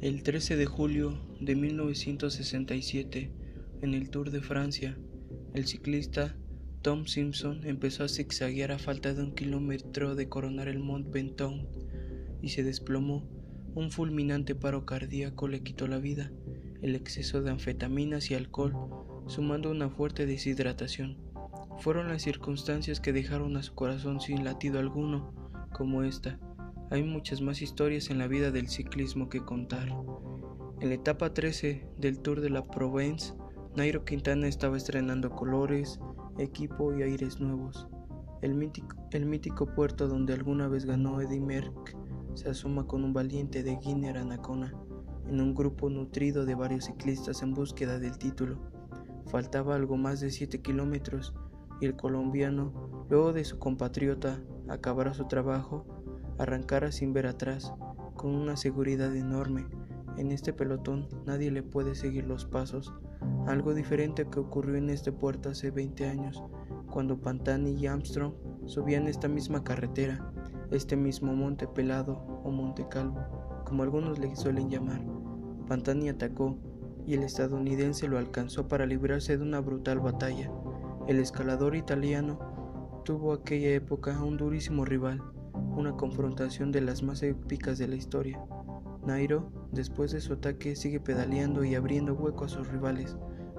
El 13 de julio de 1967, en el Tour de Francia, el ciclista Tom Simpson empezó a zigzaguear a falta de un kilómetro de coronar el Mont Ventoux y se desplomó. Un fulminante paro cardíaco le quitó la vida, el exceso de anfetaminas y alcohol, sumando una fuerte deshidratación. Fueron las circunstancias que dejaron a su corazón sin latido alguno, como esta. Hay muchas más historias en la vida del ciclismo que contar. En la etapa 13 del Tour de la Provence, Nairo Quintana estaba estrenando colores, equipo y aires nuevos. El mítico, puerto donde alguna vez ganó Eddie Merck se asoma con un valiente de Guinea Anacona, en un grupo nutrido de varios ciclistas en búsqueda del título. Faltaba algo más de 7 kilómetros y el colombiano, luego de su compatriota acabar su trabajo, arrancara sin ver atrás, con una seguridad enorme. En este pelotón nadie le puede seguir los pasos, algo diferente que ocurrió en este puerto hace 20 años, cuando Pantani y Armstrong subían esta misma carretera, este mismo monte pelado o monte calvo, como algunos le suelen llamar. Pantani atacó y el estadounidense lo alcanzó para librarse de una brutal batalla. El escalador italiano tuvo aquella época un durísimo rival, una confrontación de las más épicas de la historia. Nairo, después de su ataque, sigue pedaleando y abriendo hueco a sus rivales,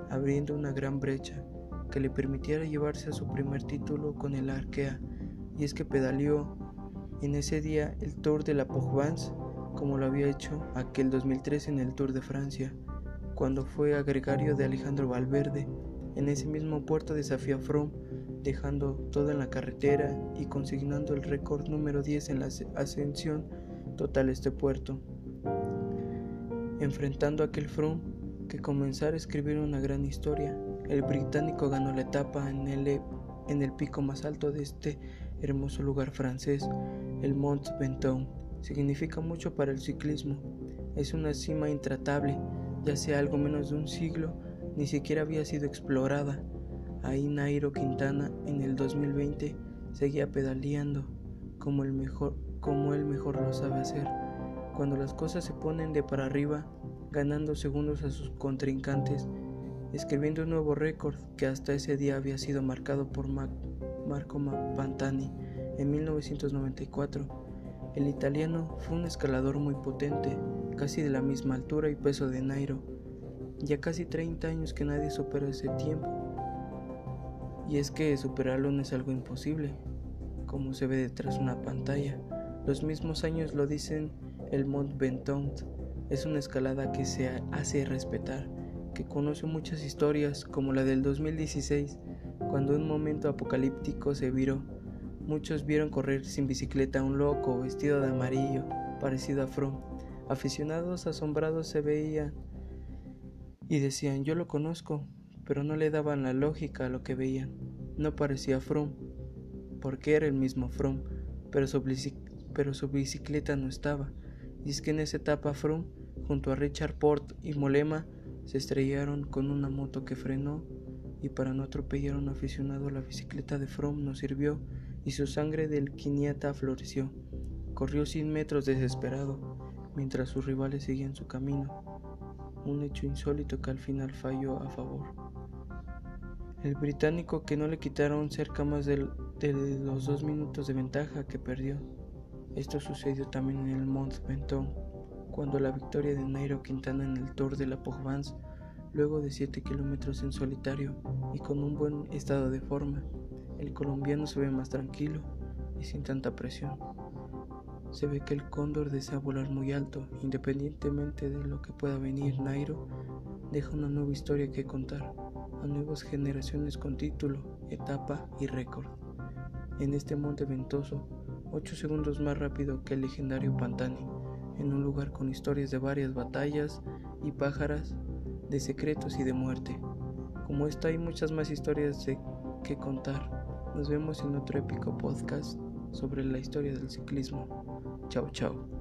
abriendo una gran brecha que le permitiera llevarse a su primer título con el Arkea, y es que pedaleó en ese día el Tour de la Provence como lo había hecho aquel 2003 en el Tour de Francia, cuando fue agregario de Alejandro Valverde. En ese mismo puerto desafió a dejando todo en la carretera y consignando el récord número 10 en la ascensión total a este puerto, enfrentando aquel Froome que comenzara a escribir una gran historia. El británico ganó la etapa en el, en el pico más alto de este hermoso lugar francés, el Mont Ventoux. Significa mucho para el ciclismo. Es una cima intratable, ya sea algo menos de un siglo, ni siquiera había sido explorada. Ahí Nairo Quintana en el 2020 seguía pedaleando como el mejor como él mejor lo sabe hacer. Cuando las cosas se ponen de para arriba, ganando segundos a sus contrincantes, escribiendo un nuevo récord que hasta ese día había sido marcado por Marco Pantani en 1994. El italiano fue un escalador muy potente, casi de la misma altura y peso de Nairo. Ya casi 30 años que nadie supera ese tiempo y es que superarlo no es algo imposible, como se ve detrás de una pantalla. Los mismos años lo dicen el Mont Ventoux. Es una escalada que se hace respetar, que conoce muchas historias, como la del 2016, cuando un momento apocalíptico se viró. Muchos vieron correr sin bicicleta a un loco vestido de amarillo, parecido a Froome. Aficionados asombrados se veían y decían, yo lo conozco, pero no le daban la lógica a lo que veían. No parecía Froome, porque era el mismo Froome, pero su, bicicleta no estaba. Y es que en esa etapa Froome, junto a Richard Port y Molema, se estrellaron con una moto que frenó y para no atropellar a un aficionado la bicicleta de Froome no sirvió y su sangre del quiniata floreció. Corrió 100 metros desesperado, mientras sus rivales seguían su camino, un hecho insólito que al final falló a favor el británico que no le quitaron cerca más de, los dos minutos de ventaja que perdió. Esto sucedió también en el Mont Ventoux, cuando la victoria de Nairo Quintana en el Tour de la Provence, luego de 7 kilómetros en solitario y con un buen estado de forma, el colombiano se ve más tranquilo y sin tanta presión. Se ve que el cóndor desea volar muy alto, independientemente de lo que pueda venir, Nairo deja una nueva historia que contar a nuevas generaciones con título, etapa y récord. En este monte ventoso, 8 segundos más rápido que el legendario Pantani, en un lugar con historias de varias batallas y pájaras, de secretos y de muerte. Como esta hay muchas más historias de que contar. Nos vemos en otro épico podcast sobre la historia del ciclismo. Chao, chao.